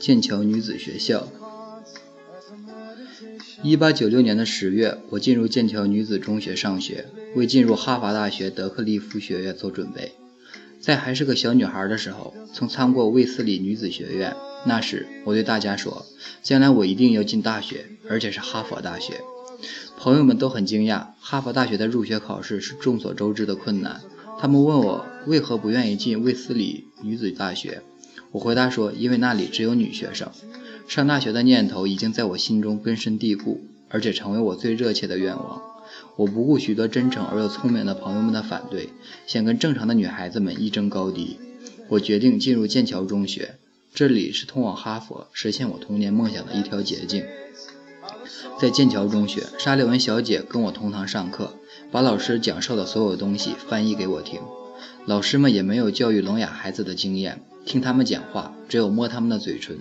剑桥女子学校。一八九六年的十月，我进入剑桥女子中学上学，为进入哈佛大学德克利夫学院做准备。在还是个小女孩的时候，曾参过卫斯理女子学院。那时，我对大家说，将来我一定要进大学，而且是哈佛大学。朋友们都很惊讶，哈佛大学的入学考试是众所周知的困难。他们问我为何不愿意进卫斯理女子大学，我回答说，因为那里只有女学生。上大学的念头已经在我心中根深蒂固，而且成为我最热切的愿望。我不顾许多真诚而又聪明的朋友们的反对，想跟正常的女孩子们一争高低。我决定进入剑桥中学，这里是通往哈佛、实现我童年梦想的一条捷径。在剑桥中学，沙利文小姐跟我同堂上课，把老师讲授的所有东西翻译给我听。老师们也没有教育聋哑孩子的经验，听他们讲话只有摸他们的嘴唇。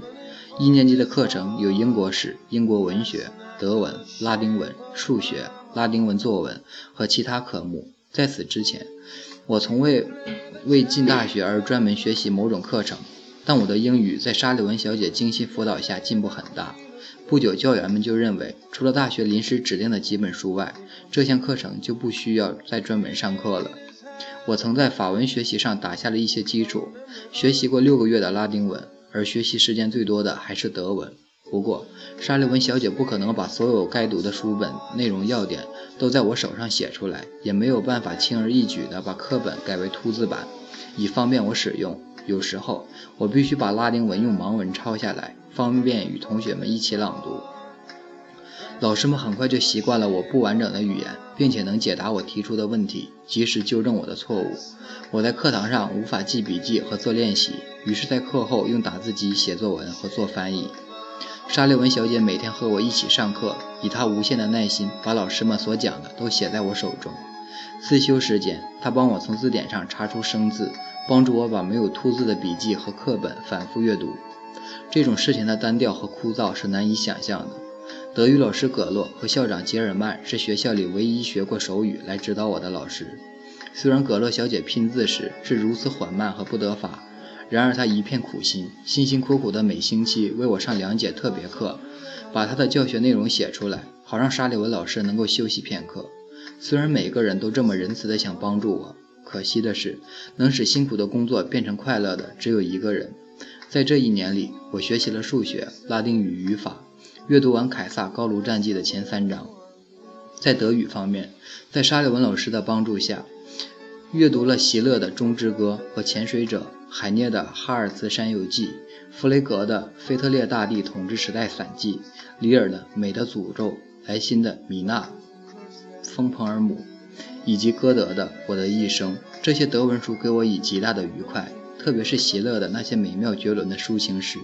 一年级的课程有英国史、英国文学、德文、拉丁文、数学、拉丁文作文和其他科目。在此之前，我从未为进大学而专门学习某种课程。但我的英语在沙利文小姐精心辅导下进步很大。不久，教员们就认为，除了大学临时指定的几本书外，这项课程就不需要再专门上课了。我曾在法文学习上打下了一些基础，学习过六个月的拉丁文。而学习时间最多的还是德文。不过，沙利文小姐不可能把所有该读的书本内容要点都在我手上写出来，也没有办法轻而易举地把课本改为凸字版，以方便我使用。有时候，我必须把拉丁文用盲文抄下来，方便与同学们一起朗读。老师们很快就习惯了我不完整的语言，并且能解答我提出的问题，及时纠正我的错误。我在课堂上无法记笔记和做练习。于是，在课后用打字机写作文和做翻译。沙利文小姐每天和我一起上课，以她无限的耐心，把老师们所讲的都写在我手中。自修时间，她帮我从字典上查出生字，帮助我把没有凸字的笔记和课本反复阅读。这种事情的单调和枯燥是难以想象的。德语老师葛洛和校长杰尔曼是学校里唯一学过手语来指导我的老师。虽然葛洛小姐拼字时是如此缓慢和不得法。然而她一片苦心，辛辛苦苦的每星期为我上两节特别课，把他的教学内容写出来，好让沙利文老师能够休息片刻。虽然每个人都这么仁慈的想帮助我，可惜的是，能使辛苦的工作变成快乐的只有一个人。在这一年里，我学习了数学、拉丁语语法，阅读完凯撒高卢战记的前三章。在德语方面，在沙利文老师的帮助下，阅读了席勒的《钟之歌》和《潜水者》。海涅的《哈尔茨山游记》，弗雷格的《腓特烈大帝统治时代散记》，里尔的《美的诅咒》，莱辛的《米娜·丰彭尔姆》，以及歌德的《我的一生》。这些德文书给我以极大的愉快，特别是席勒的那些美妙绝伦的抒情诗，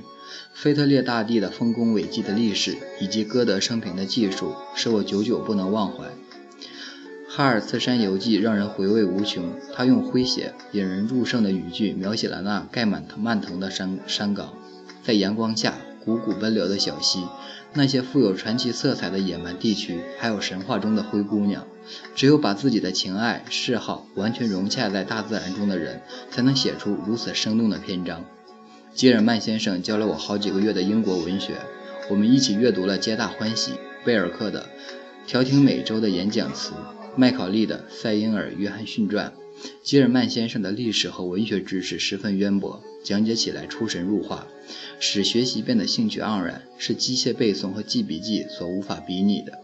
腓特烈大帝的丰功伟绩的历史，以及歌德生平的技术，使我久久不能忘怀。《哈尔茨山游记》让人回味无穷，他用诙谐、引人入胜的语句描写了那盖满蔓藤的山山岗，在阳光下汩汩奔流的小溪，那些富有传奇色彩的野蛮地区，还有神话中的灰姑娘。只有把自己的情爱、嗜好完全融洽在大自然中的人，才能写出如此生动的篇章。吉尔曼先生教了我好几个月的英国文学，我们一起阅读了皆大欢喜贝尔克的《调停美洲的演讲词》。麦考利的《塞因尔·约翰逊传》，吉尔曼先生的历史和文学知识十分渊博，讲解起来出神入化，使学习变得兴趣盎然，是机械背诵和记笔记所无法比拟的。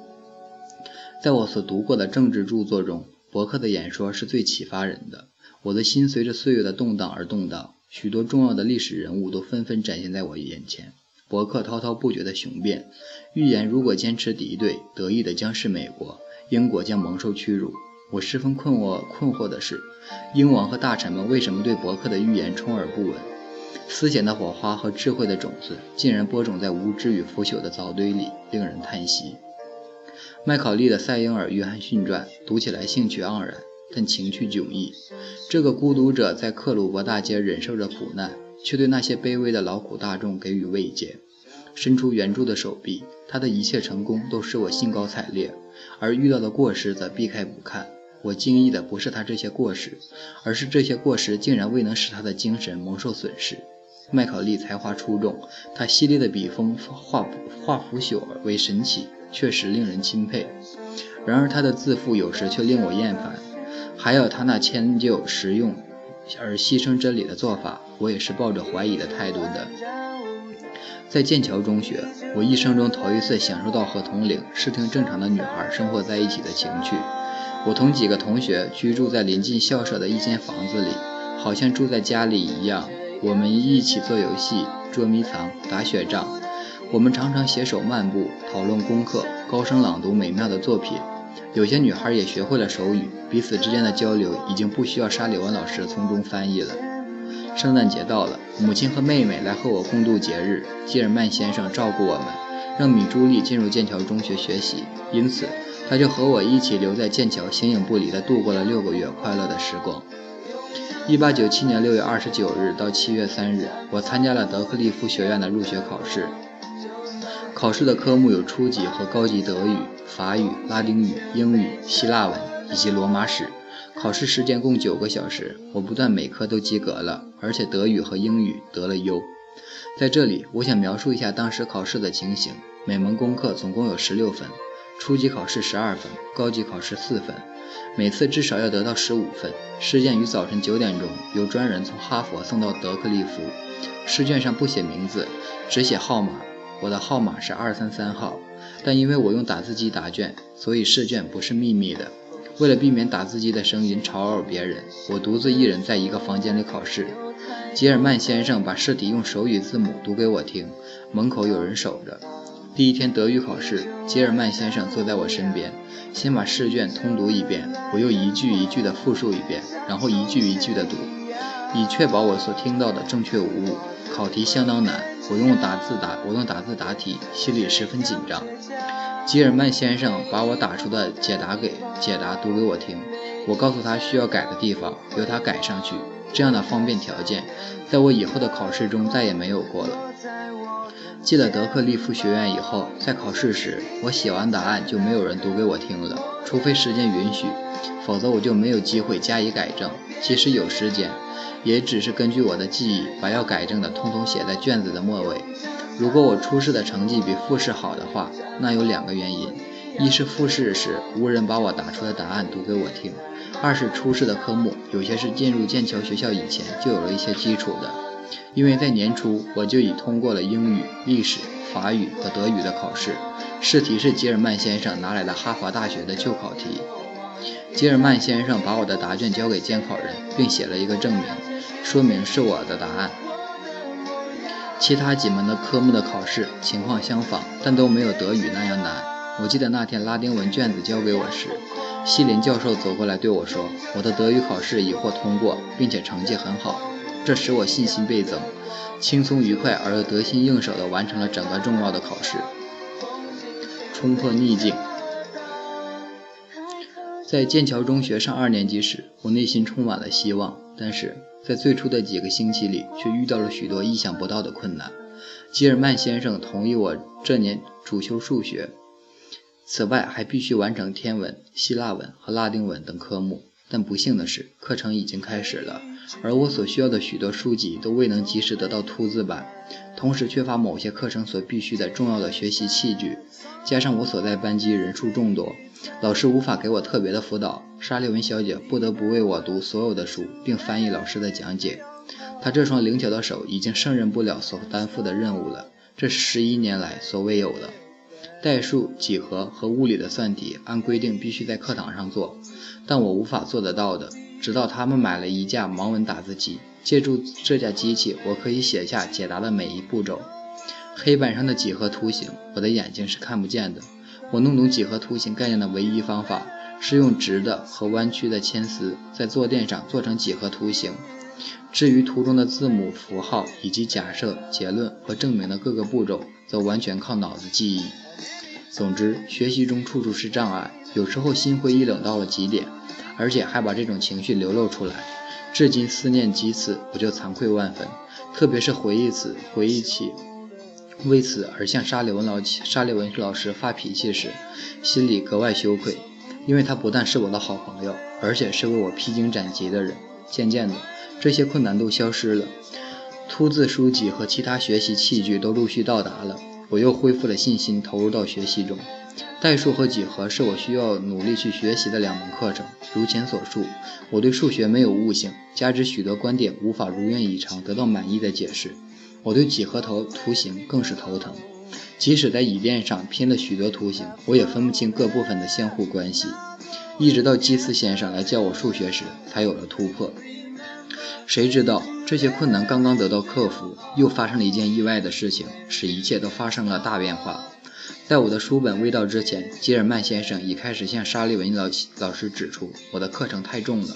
在我所读过的政治著作中，伯克的演说是最启发人的。我的心随着岁月的动荡而动荡，许多重要的历史人物都纷纷展现在我眼前。伯克滔滔不绝的雄辩，预言如果坚持敌对，得意的将是美国。英国将蒙受屈辱。我十分困惑，困惑的是，英王和大臣们为什么对伯克的预言充耳不闻？思想的火花和智慧的种子竟然播种在无知与腐朽的藻堆里，令人叹息。麦考利的《塞英尔·约翰逊传》读起来兴趣盎然，但情趣迥异。这个孤独者在克鲁伯大街忍受着苦难，却对那些卑微的劳苦大众给予慰藉，伸出援助的手臂。他的一切成功都使我兴高采烈。而遇到的过失则避开不看。我惊异的不是他这些过失，而是这些过失竟然未能使他的精神蒙受损失。麦考利才华出众，他犀利的笔锋化化腐朽为神奇，确实令人钦佩。然而他的自负有时却令我厌烦，还有他那迁就实用而牺牲真理的做法，我也是抱着怀疑的态度的。在剑桥中学，我一生中头一次享受到和同龄、视听正常的女孩生活在一起的情趣。我同几个同学居住在临近校舍的一间房子里，好像住在家里一样。我们一起做游戏、捉迷藏、打雪仗。我们常常携手漫步，讨论功课，高声朗读美妙的作品。有些女孩也学会了手语，彼此之间的交流已经不需要沙里文老师从中翻译了。圣诞节到了，母亲和妹妹来和我共度节日。吉尔曼先生照顾我们，让米朱莉进入剑桥中学学习，因此他就和我一起留在剑桥，形影不离地度过了六个月快乐的时光。一八九七年六月二十九日到七月三日，我参加了德克利夫学院的入学考试。考试的科目有初级和高级德语、法语、拉丁语、英语、希腊文以及罗马史。考试时间共九个小时，我不但每科都及格了，而且德语和英语得了优。在这里，我想描述一下当时考试的情形。每门功课总共有十六分，初级考试十二分，高级考试四分，每次至少要得到十五分。试卷于早晨九点钟由专人从哈佛送到德克利夫。试卷上不写名字，只写号码。我的号码是二三三号，但因为我用打字机答卷，所以试卷不是秘密的。为了避免打字机的声音吵扰别人，我独自一人在一个房间里考试。吉尔曼先生把试题用手语字母读给我听，门口有人守着。第一天德语考试，吉尔曼先生坐在我身边，先把试卷通读一遍，我又一句一句地复述一遍，然后一句一句地读，以确保我所听到的正确无误。考题相当难，我用打字答，我用打字答题，心里十分紧张。吉尔曼先生把我打出的解答给解答读给我听，我告诉他需要改的地方，由他改上去。这样的方便条件，在我以后的考试中再也没有过了。进了德克利夫学院以后，在考试时，我写完答案就没有人读给我听了，除非时间允许，否则我就没有机会加以改正。即使有时间，也只是根据我的记忆，把要改正的通通写在卷子的末尾。如果我初试的成绩比复试好的话，那有两个原因：一是复试时无人把我打出的答案读给我听；二是初试的科目有些是进入剑桥学校以前就有了一些基础的。因为在年初我就已通过了英语、历史、法语和德语的考试，试题是吉尔曼先生拿来的哈佛大学的旧考题。吉尔曼先生把我的答卷交给监考人，并写了一个证明，说明是我的答案。其他几门的科目的考试情况相仿，但都没有德语那样难。我记得那天拉丁文卷子交给我时，西林教授走过来对我说：“我的德语考试已获通过，并且成绩很好。”这使我信心倍增，轻松愉快而又得心应手地完成了整个重要的考试。冲破逆境。在剑桥中学上二年级时，我内心充满了希望，但是。在最初的几个星期里，却遇到了许多意想不到的困难。吉尔曼先生同意我这年主修数学，此外还必须完成天文、希腊文和拉丁文等科目。但不幸的是，课程已经开始了，而我所需要的许多书籍都未能及时得到凸字版，同时缺乏某些课程所必须的重要的学习器具。加上我所在班级人数众多。老师无法给我特别的辅导，沙利文小姐不得不为我读所有的书，并翻译老师的讲解。她这双灵巧的手已经胜任不了所担负的任务了，这是十一年来所未有的。代数、几何和物理的算题按规定必须在课堂上做，但我无法做得到的。直到他们买了一架盲文打字机，借助这架机器，我可以写下解答的每一步骤。黑板上的几何图形，我的眼睛是看不见的。我弄懂几何图形概念的唯一方法是用直的和弯曲的铅丝在坐垫上做成几何图形。至于图中的字母、符号以及假设、结论和证明的各个步骤，则完全靠脑子记忆。总之，学习中处处是障碍，有时候心灰意冷到了极点，而且还把这种情绪流露出来。至今思念几次，我就惭愧万分，特别是回忆此，回忆起。为此而向沙利文老沙利文老师发脾气时，心里格外羞愧，因为他不但是我的好朋友，而且是为我披荆斩棘的人。渐渐的，这些困难都消失了。凸字书籍和其他学习器具都陆续到达了，我又恢复了信心，投入到学习中。代数和几何是我需要努力去学习的两门课程。如前所述，我对数学没有悟性，加之许多观点无法如愿以偿得到满意的解释，我对几何头图形更是头疼。即使在椅垫上拼了许多图形，我也分不清各部分的相互关系。一直到基斯先生来教我数学时，才有了突破。谁知道这些困难刚刚得到克服，又发生了一件意外的事情，使一切都发生了大变化。在我的书本未到之前，吉尔曼先生已开始向沙利文老老师指出我的课程太重了，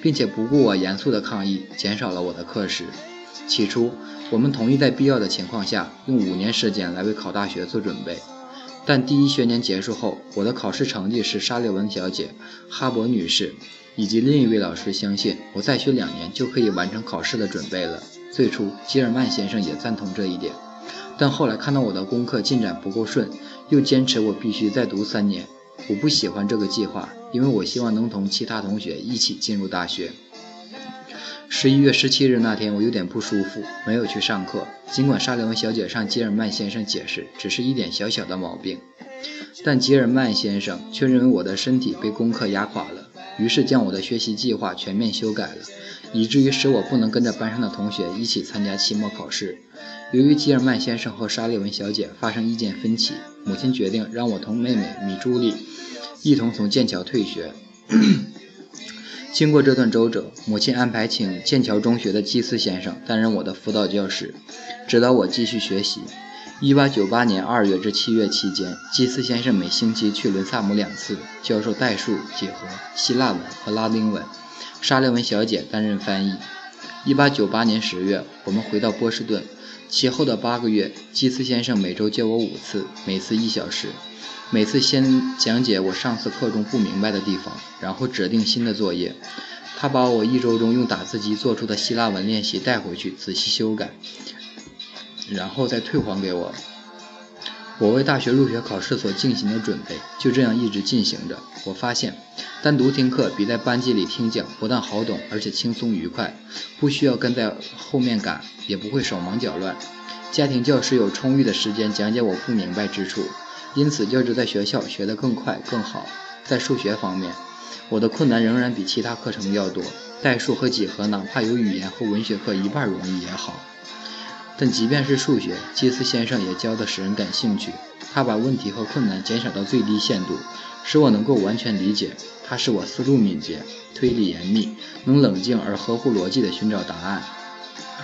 并且不顾我严肃的抗议，减少了我的课时。起初，我们同意在必要的情况下用五年时间来为考大学做准备。但第一学年结束后，我的考试成绩是沙利文小姐、哈伯女士以及另一位老师相信我再学两年就可以完成考试的准备了。最初，吉尔曼先生也赞同这一点，但后来看到我的功课进展不够顺，又坚持我必须再读三年。我不喜欢这个计划，因为我希望能同其他同学一起进入大学。十一月十七日那天，我有点不舒服，没有去上课。尽管沙利文小姐向吉尔曼先生解释，只是一点小小的毛病，但吉尔曼先生却认为我的身体被功课压垮了，于是将我的学习计划全面修改了，以至于使我不能跟着班上的同学一起参加期末考试。由于吉尔曼先生和沙利文小姐发生意见分歧，母亲决定让我同妹妹米朱莉一同从剑桥退学。经过这段周折，母亲安排请剑桥中学的基斯先生担任我的辅导教师，指导我继续学习。1898年2月至7月期间，基斯先生每星期去伦萨姆两次，教授代数、几何、希腊文和拉丁文。沙利文小姐担任翻译。1898年10月，我们回到波士顿。其后的八个月，基斯先生每周教我五次，每次一小时。每次先讲解我上次课中不明白的地方，然后指定新的作业。他把我一周中用打字机做出的希腊文练习带回去仔细修改，然后再退还给我。我为大学入学考试所进行的准备就这样一直进行着。我发现，单独听课比在班级里听讲不但好懂，而且轻松愉快，不需要跟在后面赶，也不会手忙脚乱。家庭教师有充裕的时间讲解我不明白之处。因此，教之在学校学得更快更好。在数学方面，我的困难仍然比其他课程要多。代数和几何，哪怕有语言和文学课一半容易也好。但即便是数学，基斯先生也教得使人感兴趣。他把问题和困难减少到最低限度，使我能够完全理解。他使我思路敏捷，推理严密，能冷静而合乎逻辑地寻找答案，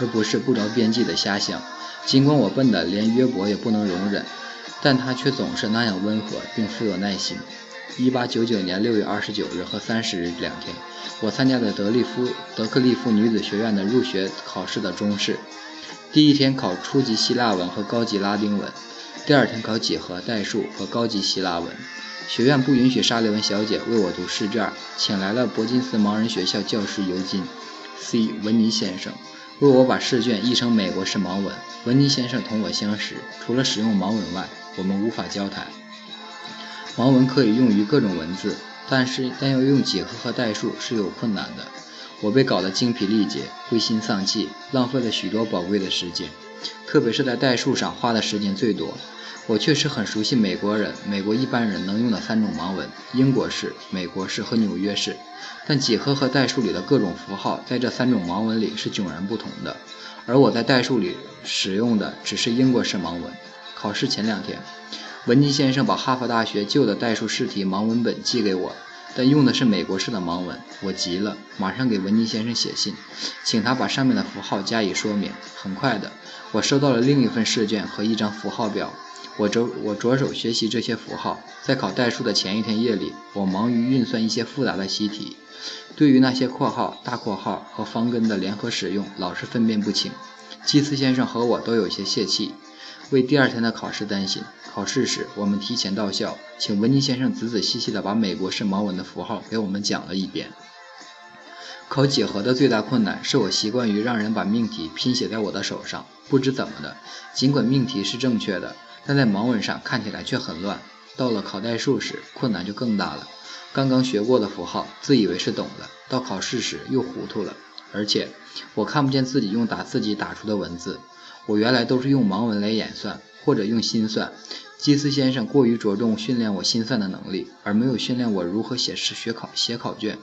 而不是不着边际的瞎想。尽管我笨得连约伯也不能容忍。但他却总是那样温和，并富有耐心。一八九九年六月二十九日和三十日两天，我参加了德利夫德克利夫女子学院的入学考试的中试。第一天考初级希腊文和高级拉丁文，第二天考几何、代数和高级希腊文。学院不允许沙利文小姐为我读试卷，请来了伯金斯盲人学校教师尤金 ·C· 文尼先生。为我把试卷译成美国式盲文。文尼先生同我相识，除了使用盲文外，我们无法交谈。盲文可以用于各种文字，但是但要用几何和代数是有困难的。我被搞得精疲力竭，灰心丧气，浪费了许多宝贵的时间，特别是在代数上花的时间最多。我确实很熟悉美国人、美国一般人能用的三种盲文：英国式、美国式和纽约式。但几何和代数里的各种符号在这三种盲文里是迥然不同的，而我在代数里使用的只是英国式盲文。考试前两天，文尼先生把哈佛大学旧的代数试题盲文本寄给我，但用的是美国式的盲文。我急了，马上给文尼先生写信，请他把上面的符号加以说明。很快的，我收到了另一份试卷和一张符号表。我着我着手学习这些符号，在考代数的前一天夜里，我忙于运算一些复杂的习题。对于那些括号、大括号和方根的联合使用，老是分辨不清。基斯先生和我都有些泄气，为第二天的考试担心。考试时，我们提前到校，请文尼先生仔仔细细地把美国式盲文的符号给我们讲了一遍。考几何的最大困难是我习惯于让人把命题拼写在我的手上，不知怎么的，尽管命题是正确的。但在盲文上看起来却很乱。到了考代数时，困难就更大了。刚刚学过的符号，自以为是懂了，到考试时又糊涂了。而且，我看不见自己用打字机打出的文字。我原来都是用盲文来演算，或者用心算。基斯先生过于着重训练我心算的能力，而没有训练我如何写诗、学考、写考卷，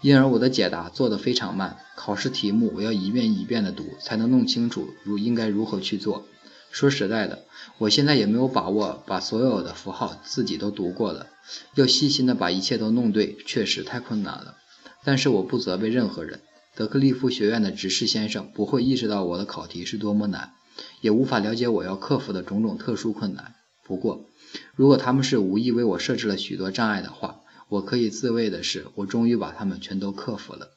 因而我的解答做得非常慢。考试题目我要一遍一遍的读，才能弄清楚如应该如何去做。说实在的，我现在也没有把握把所有的符号自己都读过了。要细心的把一切都弄对，确实太困难了。但是我不责备任何人。德克利夫学院的执事先生不会意识到我的考题是多么难，也无法了解我要克服的种种特殊困难。不过，如果他们是无意为我设置了许多障碍的话，我可以自慰的是，我终于把他们全都克服了。